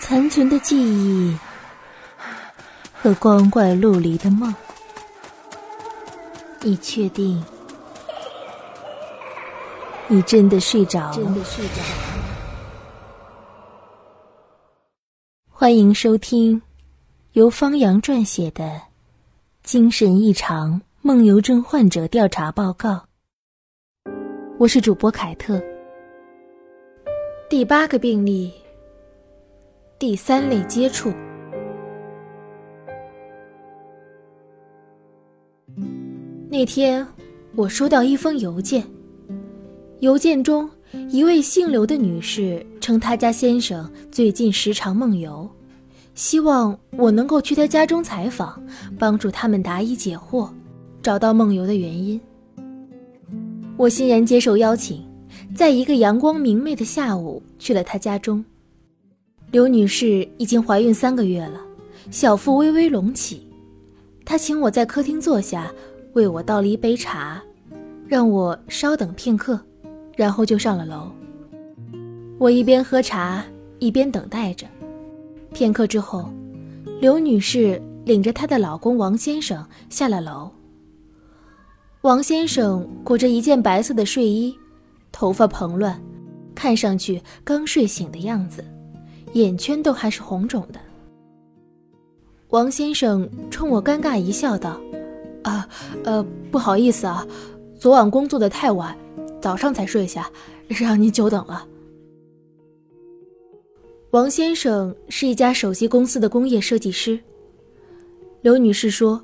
残存的记忆和光怪陆离的梦，你确定？你真的睡着了？欢迎收听由方洋撰写的《精神异常梦游症患者调查报告》。我是主播凯特。第八个病例。第三类接触。那天，我收到一封邮件，邮件中一位姓刘的女士称，她家先生最近时常梦游，希望我能够去她家中采访，帮助他们答疑解惑，找到梦游的原因。我欣然接受邀请，在一个阳光明媚的下午去了她家中。刘女士已经怀孕三个月了，小腹微微隆起。她请我在客厅坐下，为我倒了一杯茶，让我稍等片刻，然后就上了楼。我一边喝茶一边等待着。片刻之后，刘女士领着她的老公王先生下了楼。王先生裹着一件白色的睡衣，头发蓬乱，看上去刚睡醒的样子。眼圈都还是红肿的。王先生冲我尴尬一笑，道：“啊，呃，不好意思啊，昨晚工作的太晚，早上才睡下，让您久等了。”王先生是一家手机公司的工业设计师。刘女士说，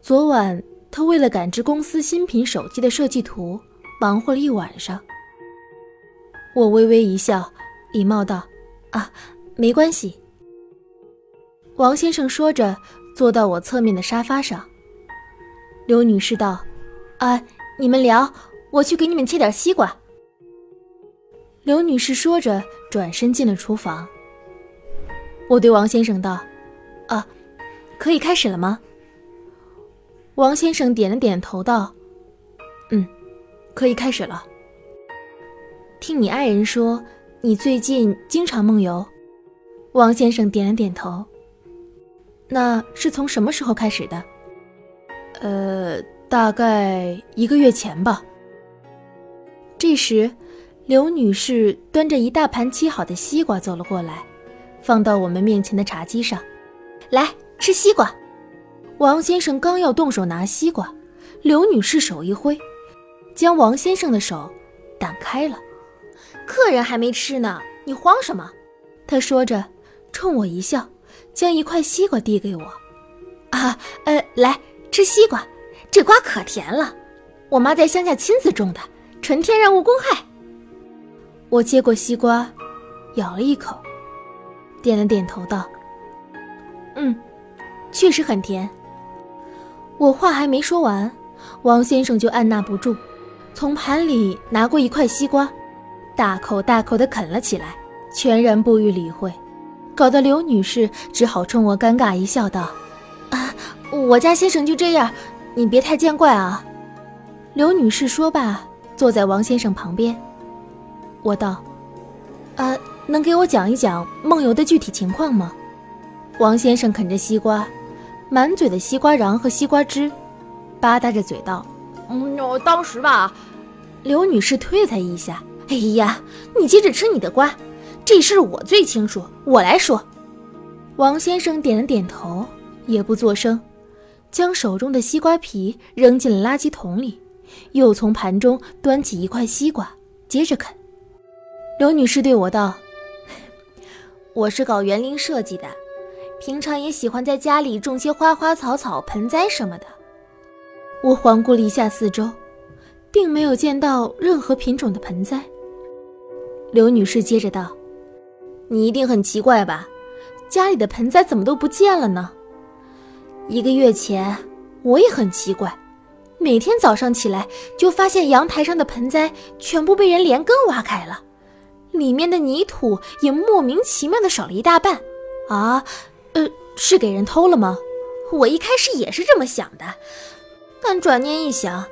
昨晚她为了赶制公司新品手机的设计图，忙活了一晚上。我微微一笑，礼貌道。啊，没关系。王先生说着，坐到我侧面的沙发上。刘女士道：“啊，你们聊，我去给你们切点西瓜。”刘女士说着，转身进了厨房。我对王先生道：“啊，可以开始了吗？”王先生点了点头，道：“嗯，可以开始了。”听你爱人说。你最近经常梦游，王先生点了点头。那是从什么时候开始的？呃，大概一个月前吧。这时，刘女士端着一大盘切好的西瓜走了过来，放到我们面前的茶几上。来吃西瓜。王先生刚要动手拿西瓜，刘女士手一挥，将王先生的手挡开了。客人还没吃呢，你慌什么？他说着，冲我一笑，将一块西瓜递给我。啊，呃，来吃西瓜，这瓜可甜了，我妈在乡下亲自种的，纯天然无公害。我接过西瓜，咬了一口，点了点头，道：“嗯，确实很甜。”我话还没说完，王先生就按捺不住，从盘里拿过一块西瓜。大口大口地啃了起来，全然不予理会，搞得刘女士只好冲我尴尬一笑，道：“啊，我家先生就这样，你别太见怪啊。”刘女士说罢，坐在王先生旁边。我道：“啊，能给我讲一讲梦游的具体情况吗？”王先生啃着西瓜，满嘴的西瓜瓤和西瓜汁，吧嗒着嘴道：“嗯，我当时吧。”刘女士推了他一下。哎呀，你接着吃你的瓜，这事我最清楚，我来说。王先生点了点头，也不作声，将手中的西瓜皮扔进了垃圾桶里，又从盘中端起一块西瓜，接着啃。刘女士对我道：“我是搞园林设计的，平常也喜欢在家里种些花花草草、盆栽什么的。”我环顾了一下四周，并没有见到任何品种的盆栽。刘女士接着道：“你一定很奇怪吧？家里的盆栽怎么都不见了呢？一个月前，我也很奇怪，每天早上起来就发现阳台上的盆栽全部被人连根挖开了，里面的泥土也莫名其妙的少了一大半。啊，呃，是给人偷了吗？我一开始也是这么想的，但转念一想，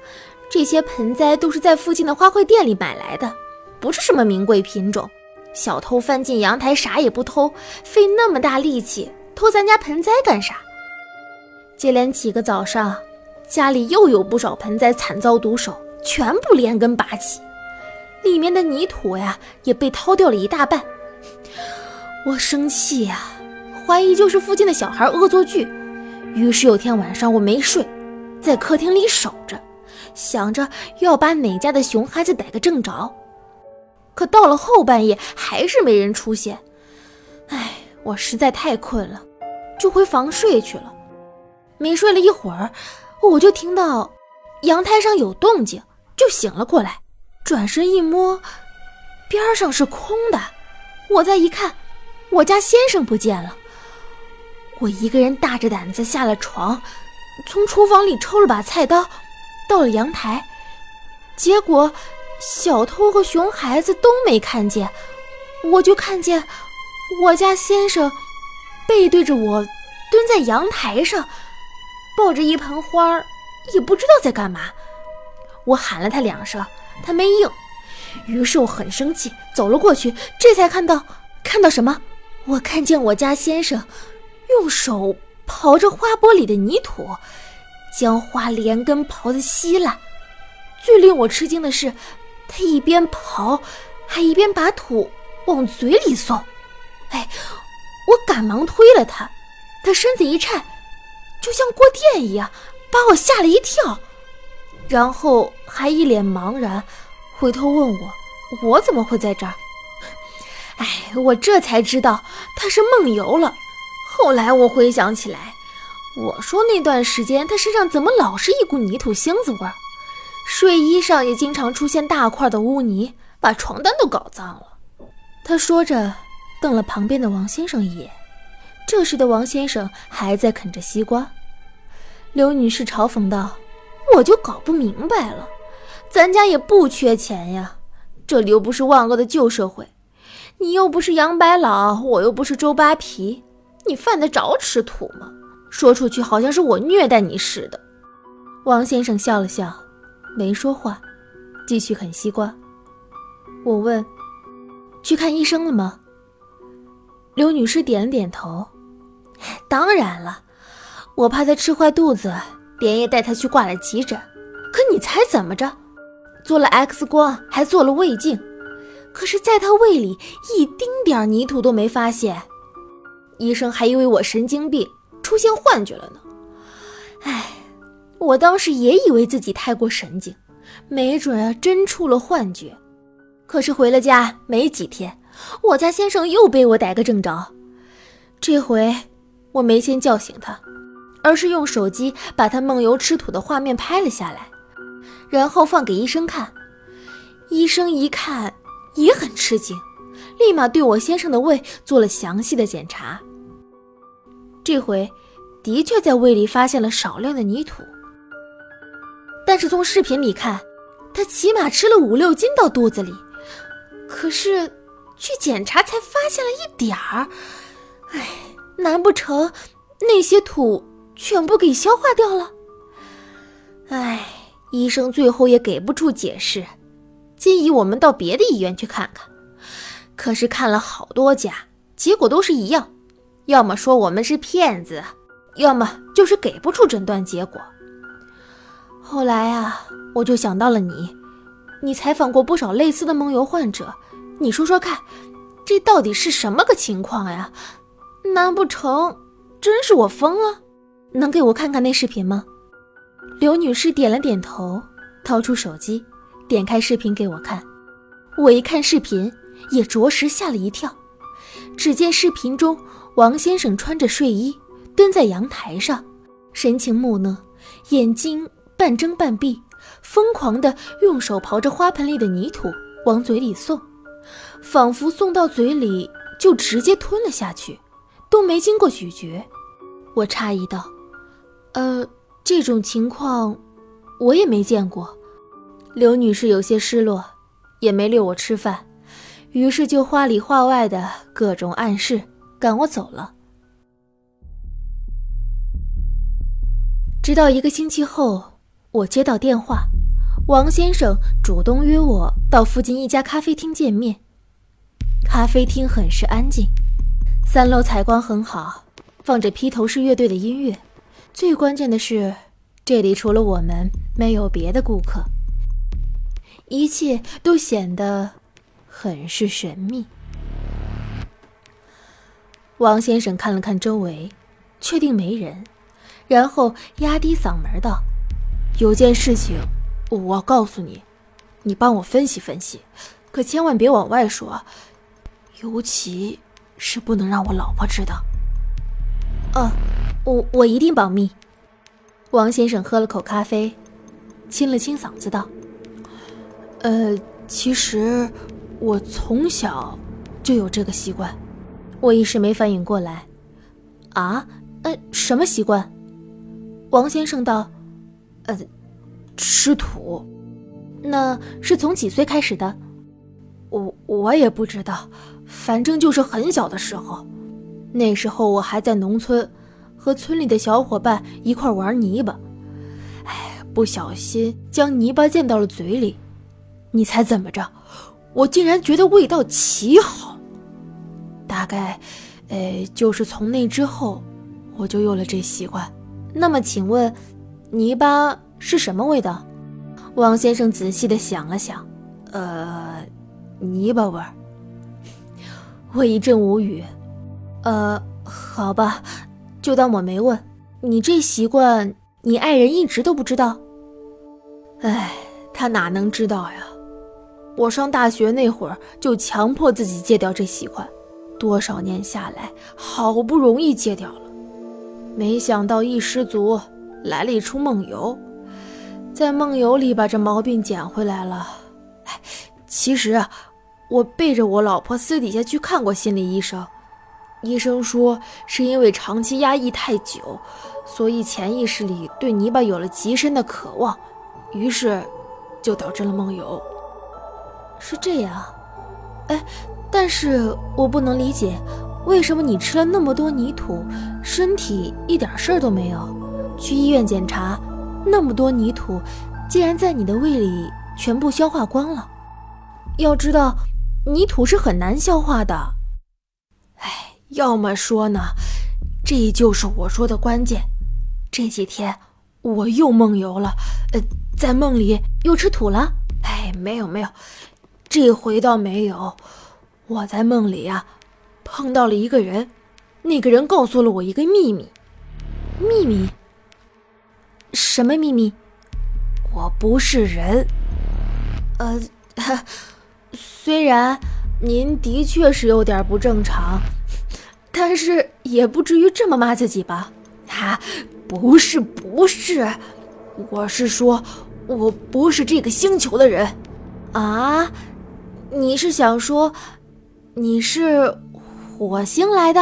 这些盆栽都是在附近的花卉店里买来的。”不是什么名贵品种，小偷翻进阳台啥也不偷，费那么大力气偷咱家盆栽干啥？接连几个早上，家里又有不少盆栽惨遭毒手，全部连根拔起，里面的泥土呀也被掏掉了一大半。我生气呀，怀疑就是附近的小孩恶作剧。于是有天晚上我没睡，在客厅里守着，想着要把哪家的熊孩子逮个正着。可到了后半夜还是没人出现，唉，我实在太困了，就回房睡去了。没睡了一会儿，我就听到阳台上有动静，就醒了过来。转身一摸，边上是空的。我再一看，我家先生不见了。我一个人大着胆子下了床，从厨房里抽了把菜刀，到了阳台，结果。小偷和熊孩子都没看见，我就看见我家先生背对着我蹲在阳台上，抱着一盆花儿也不知道在干嘛。我喊了他两声，他没应，于是我很生气，走了过去，这才看到看到什么？我看见我家先生用手刨着花钵里的泥土，将花连根刨得稀烂。最令我吃惊的是。他一边刨，还一边把土往嘴里送。哎，我赶忙推了他，他身子一颤，就像过电一样，把我吓了一跳。然后还一脸茫然，回头问我：“我怎么会在这儿？”哎，我这才知道他是梦游了。后来我回想起来，我说那段时间他身上怎么老是一股泥土腥子味儿？睡衣上也经常出现大块的污泥，把床单都搞脏了。他说着，瞪了旁边的王先生一眼。这时的王先生还在啃着西瓜。刘女士嘲讽道：“我就搞不明白了，咱家也不缺钱呀，这里又不是万恶的旧社会，你又不是杨白劳，我又不是周扒皮，你犯得着吃土吗？说出去好像是我虐待你似的。”王先生笑了笑。没说话，继续啃西瓜。我问：“去看医生了吗？”刘女士点了点头。当然了，我怕他吃坏肚子，连夜带他去挂了急诊。可你猜怎么着？做了 X 光，还做了胃镜，可是在他胃里一丁点泥土都没发现。医生还以为我神经病，出现幻觉了呢。唉。我当时也以为自己太过神经，没准啊真出了幻觉。可是回了家没几天，我家先生又被我逮个正着。这回我没先叫醒他，而是用手机把他梦游吃土的画面拍了下来，然后放给医生看。医生一看也很吃惊，立马对我先生的胃做了详细的检查。这回的确在胃里发现了少量的泥土。但是从视频里看，他起码吃了五六斤到肚子里，可是去检查才发现了一点儿。哎，难不成那些土全部给消化掉了？哎，医生最后也给不出解释，建议我们到别的医院去看看。可是看了好多家，结果都是一样，要么说我们是骗子，要么就是给不出诊断结果。后来啊，我就想到了你，你采访过不少类似的梦游患者，你说说看，这到底是什么个情况呀？难不成真是我疯了？能给我看看那视频吗？刘女士点了点头，掏出手机，点开视频给我看。我一看视频，也着实吓了一跳。只见视频中，王先生穿着睡衣，蹲在阳台上，神情木讷，眼睛。半睁半闭，疯狂地用手刨着花盆里的泥土往嘴里送，仿佛送到嘴里就直接吞了下去，都没经过咀嚼。我诧异道：“呃，这种情况我也没见过。”刘女士有些失落，也没留我吃饭，于是就话里话外的各种暗示，赶我走了。直到一个星期后。我接到电话，王先生主动约我到附近一家咖啡厅见面。咖啡厅很是安静，三楼采光很好，放着披头士乐队的音乐。最关键的是，这里除了我们，没有别的顾客。一切都显得很是神秘。王先生看了看周围，确定没人，然后压低嗓门道：“有件事情，我要告诉你，你帮我分析分析，可千万别往外说，尤其是不能让我老婆知道。”“嗯，我我一定保密。”王先生喝了口咖啡，清了清嗓子道：“呃，其实我从小就有这个习惯。”我一时没反应过来，啊，呃，什么习惯？王先生道：“呃，吃土，那是从几岁开始的？我我也不知道，反正就是很小的时候。那时候我还在农村，和村里的小伙伴一块玩泥巴，哎，不小心将泥巴溅到了嘴里，你猜怎么着？我竟然觉得味道奇好。”大概，呃，就是从那之后，我就有了这习惯。那么，请问，泥巴是什么味道？王先生仔细的想了想，呃，泥巴味儿。我一阵无语。呃，好吧，就当我没问。你这习惯，你爱人一直都不知道？哎，他哪能知道呀？我上大学那会儿就强迫自己戒掉这习惯。多少年下来，好不容易戒掉了，没想到一失足来了一出梦游，在梦游里把这毛病捡回来了。其实啊，我背着我老婆私底下去看过心理医生，医生说是因为长期压抑太久，所以潜意识里对泥巴有了极深的渴望，于是就导致了梦游。是这样，哎。但是我不能理解，为什么你吃了那么多泥土，身体一点事儿都没有？去医院检查，那么多泥土，竟然在你的胃里全部消化光了。要知道，泥土是很难消化的。哎，要么说呢，这就是我说的关键。这几天我又梦游了，呃，在梦里又吃土了。哎，没有没有，这回倒没有。我在梦里啊，碰到了一个人，那个人告诉了我一个秘密。秘密？什么秘密？我不是人。呃，虽然您的确是有点不正常，但是也不至于这么骂自己吧？啊，不是，不是，我是说，我不是这个星球的人。啊？你是想说？你是火星来的？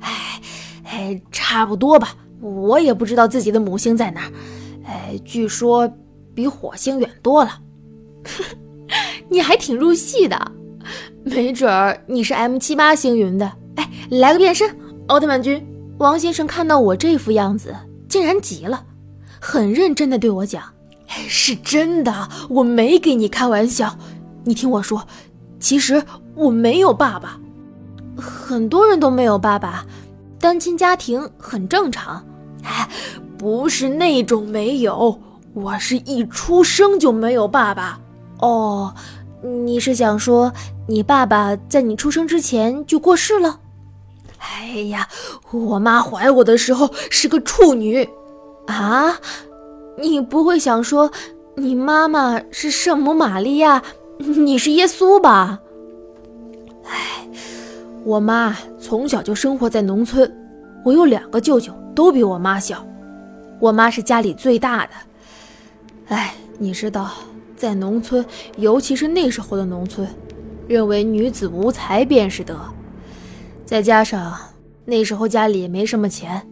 哎，哎，差不多吧。我也不知道自己的母星在哪儿。哎，据说比火星远多了。你还挺入戏的，没准儿你是 M 七八星云的。哎，来个变身，奥特曼君。王先生看到我这副样子，竟然急了，很认真的对我讲：“是真的，我没给你开玩笑。你听我说。”其实我没有爸爸，很多人都没有爸爸，单亲家庭很正常。哎，不是那种没有，我是一出生就没有爸爸。哦，你是想说你爸爸在你出生之前就过世了？哎呀，我妈怀我的时候是个处女。啊，你不会想说你妈妈是圣母玛利亚？你是耶稣吧？哎，我妈从小就生活在农村，我有两个舅舅，都比我妈小。我妈是家里最大的。哎，你知道，在农村，尤其是那时候的农村，认为女子无才便是德。再加上那时候家里也没什么钱，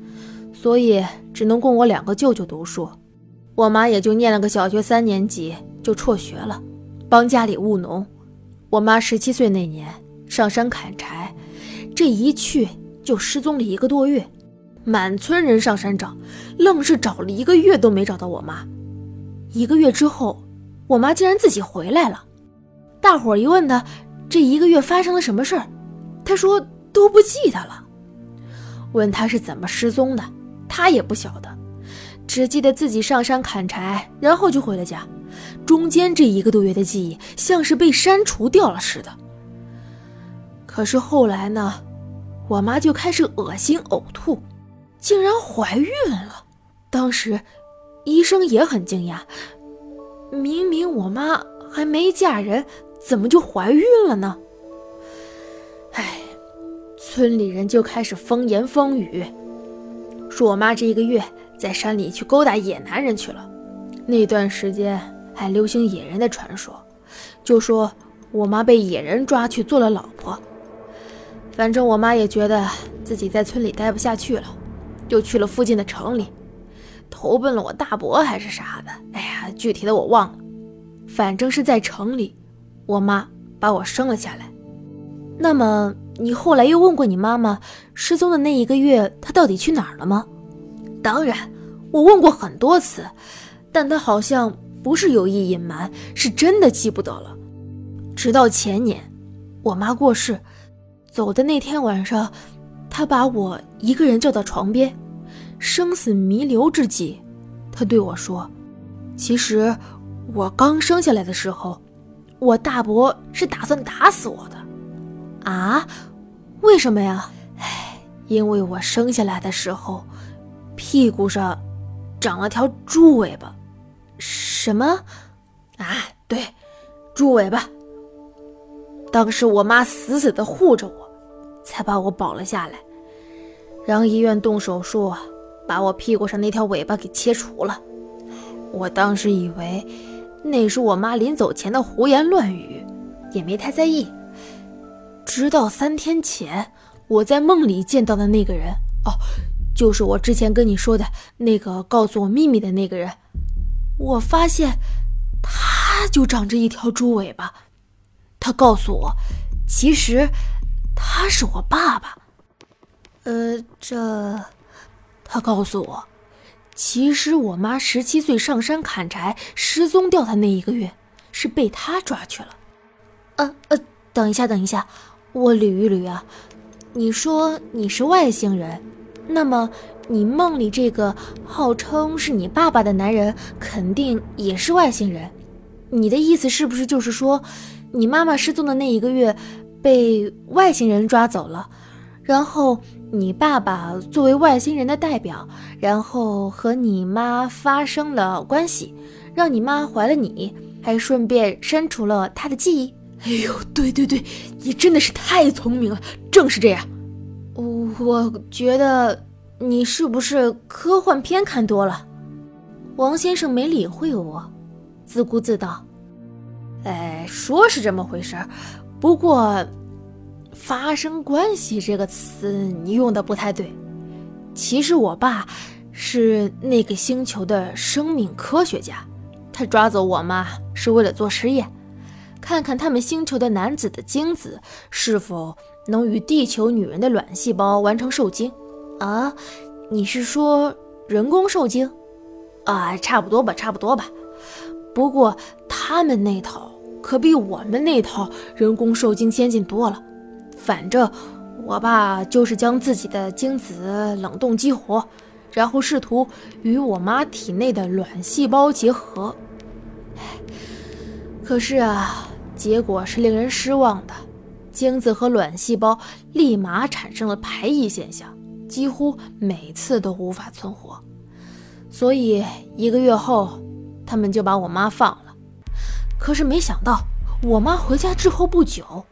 所以只能供我两个舅舅读书。我妈也就念了个小学三年级就辍学了。帮家里务农，我妈十七岁那年上山砍柴，这一去就失踪了一个多月，满村人上山找，愣是找了一个月都没找到我妈。一个月之后，我妈竟然自己回来了，大伙一问她这一个月发生了什么事儿，他说都不记得了。问她是怎么失踪的，她也不晓得，只记得自己上山砍柴，然后就回了家。中间这一个多月的记忆像是被删除掉了似的。可是后来呢，我妈就开始恶心呕吐，竟然怀孕了。当时医生也很惊讶，明明我妈还没嫁人，怎么就怀孕了呢？哎，村里人就开始风言风语，说我妈这一个月在山里去勾搭野男人去了。那段时间还流行野人的传说，就说我妈被野人抓去做了老婆。反正我妈也觉得自己在村里待不下去了，就去了附近的城里，投奔了我大伯还是啥的。哎呀，具体的我忘了。反正是在城里，我妈把我生了下来。那么你后来又问过你妈妈，失踪的那一个月她到底去哪儿了吗？当然，我问过很多次。但她好像不是有意隐瞒，是真的记不得了。直到前年，我妈过世，走的那天晚上，她把我一个人叫到床边，生死弥留之际，她对我说：“其实我刚生下来的时候，我大伯是打算打死我的。”啊？为什么呀？因为我生下来的时候，屁股上长了条猪尾巴。什么？啊，对，猪尾巴。当时我妈死死的护着我，才把我保了下来，让医院动手术，把我屁股上那条尾巴给切除了。我当时以为那是我妈临走前的胡言乱语，也没太在意。直到三天前，我在梦里见到的那个人，哦，就是我之前跟你说的那个告诉我秘密的那个人。我发现，他就长着一条猪尾巴。他告诉我，其实他是我爸爸。呃，这，他告诉我，其实我妈十七岁上山砍柴失踪掉的那一个月，是被他抓去了。呃呃，等一下，等一下，我捋一捋啊。你说你是外星人，那么？你梦里这个号称是你爸爸的男人，肯定也是外星人。你的意思是不是就是说，你妈妈失踪的那一个月，被外星人抓走了，然后你爸爸作为外星人的代表，然后和你妈发生了关系，让你妈怀了你，还顺便删除了她的记忆？哎呦，对对对，你真的是太聪明了，正是这样。我觉得。你是不是科幻片看多了？王先生没理会我，自顾自道：“哎，说是这么回事儿，不过‘发生关系’这个词你用的不太对。其实我爸是那个星球的生命科学家，他抓走我妈是为了做实验，看看他们星球的男子的精子是否能与地球女人的卵细胞完成受精。”啊，你是说人工受精？啊，差不多吧，差不多吧。不过他们那套可比我们那套人工受精先进多了。反正我爸就是将自己的精子冷冻激活，然后试图与我妈体内的卵细胞结合。可是啊，结果是令人失望的，精子和卵细胞立马产生了排异现象。几乎每次都无法存活，所以一个月后，他们就把我妈放了。可是没想到，我妈回家之后不久，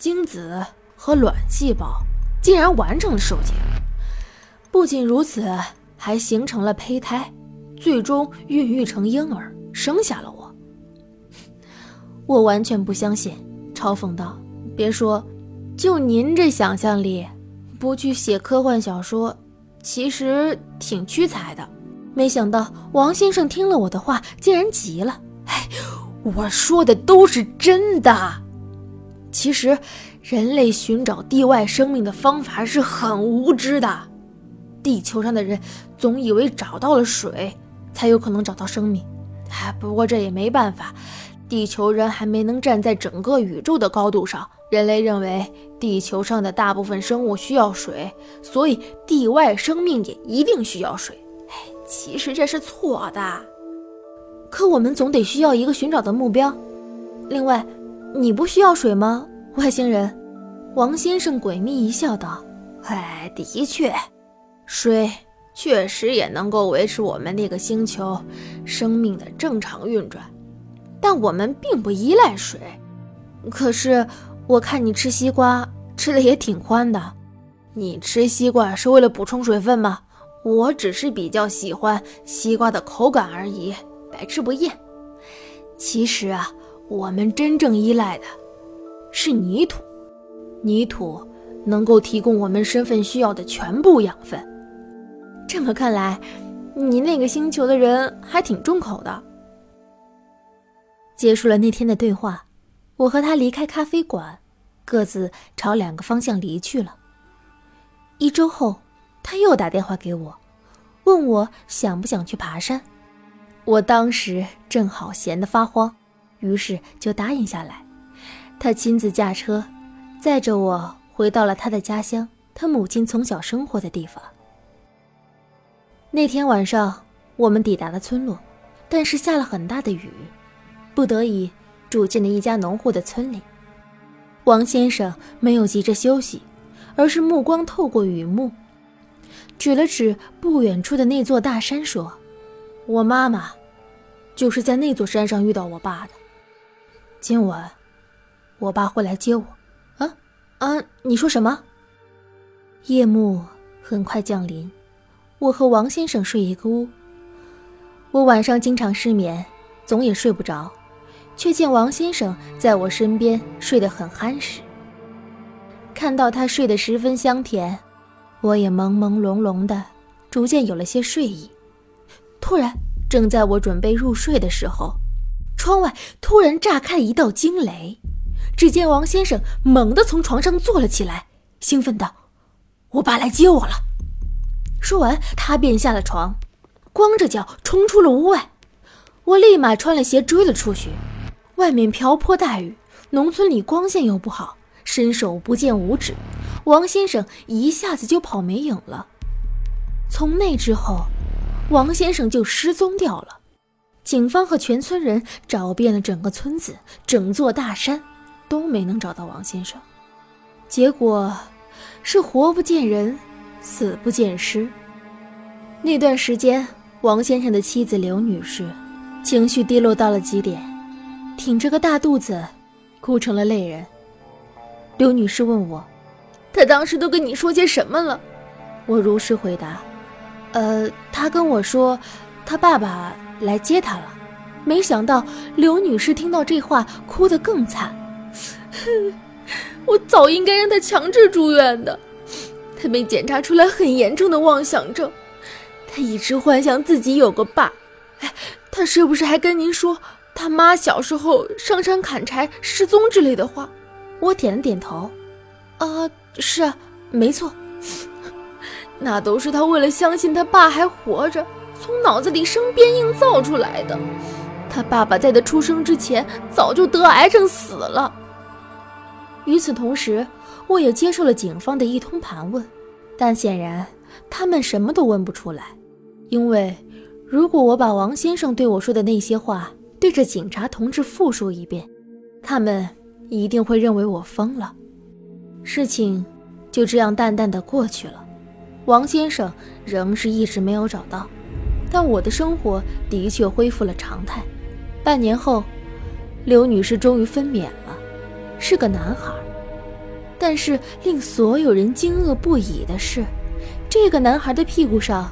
精子和卵细胞竟然完成了受精。不仅如此，还形成了胚胎，最终孕育成婴儿，生下了我。我完全不相信，嘲讽道：“别说，就您这想象力。”不去写科幻小说，其实挺屈才的。没想到王先生听了我的话，竟然急了。哎，我说的都是真的。其实，人类寻找地外生命的方法是很无知的。地球上的人总以为找到了水，才有可能找到生命。哎，不过这也没办法，地球人还没能站在整个宇宙的高度上。人类认为地球上的大部分生物需要水，所以地外生命也一定需要水。哎，其实这是错的。可我们总得需要一个寻找的目标。另外，你不需要水吗，外星人？王先生诡秘一笑，道：“哎，的确，水确实也能够维持我们那个星球生命的正常运转，但我们并不依赖水。可是。”我看你吃西瓜吃的也挺欢的，你吃西瓜是为了补充水分吗？我只是比较喜欢西瓜的口感而已，百吃不厌。其实啊，我们真正依赖的是泥土，泥土能够提供我们身份需要的全部养分。这么看来，你那个星球的人还挺重口的。结束了那天的对话。我和他离开咖啡馆，各自朝两个方向离去了。一周后，他又打电话给我，问我想不想去爬山。我当时正好闲得发慌，于是就答应下来。他亲自驾车，载着我回到了他的家乡，他母亲从小生活的地方。那天晚上，我们抵达了村落，但是下了很大的雨，不得已。住进了一家农户的村里，王先生没有急着休息，而是目光透过雨幕，指了指不远处的那座大山，说：“我妈妈就是在那座山上遇到我爸的。今晚，我爸会来接我。”啊啊！你说什么？夜幕很快降临，我和王先生睡一个屋。我晚上经常失眠，总也睡不着。却见王先生在我身边睡得很酣实。看到他睡得十分香甜，我也朦朦胧胧的，逐渐有了些睡意。突然，正在我准备入睡的时候，窗外突然炸开了一道惊雷。只见王先生猛地从床上坐了起来，兴奋道：“我爸来接我了！”说完，他便下了床，光着脚冲出了屋外。我立马穿了鞋追了出去。外面瓢泼大雨，农村里光线又不好，伸手不见五指。王先生一下子就跑没影了。从那之后，王先生就失踪掉了。警方和全村人找遍了整个村子、整座大山，都没能找到王先生。结果是活不见人，死不见尸。那段时间，王先生的妻子刘女士情绪低落到了极点。挺着个大肚子，哭成了泪人。刘女士问我：“他当时都跟你说些什么了？”我如实回答：“呃，他跟我说，他爸爸来接他了。”没想到刘女士听到这话，哭得更惨。我早应该让他强制住院的。他被检查出来很严重的妄想症，他一直幻想自己有个爸。哎，他是不是还跟您说？他妈小时候上山砍柴失踪之类的话，我点了点头。啊，是啊，没错，那都是他为了相信他爸还活着，从脑子里生编硬造出来的。他爸爸在他出生之前早就得癌症死了。与此同时，我也接受了警方的一通盘问，但显然他们什么都问不出来，因为如果我把王先生对我说的那些话。对着警察同志复述一遍，他们一定会认为我疯了。事情就这样淡淡的过去了。王先生仍是一直没有找到，但我的生活的确恢复了常态。半年后，刘女士终于分娩了，是个男孩。但是令所有人惊愕不已的是，这个男孩的屁股上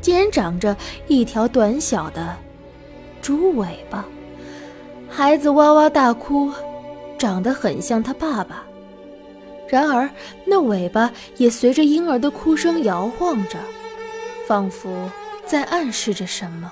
竟然长着一条短小的。猪尾巴，孩子哇哇大哭，长得很像他爸爸。然而，那尾巴也随着婴儿的哭声摇晃着，仿佛在暗示着什么。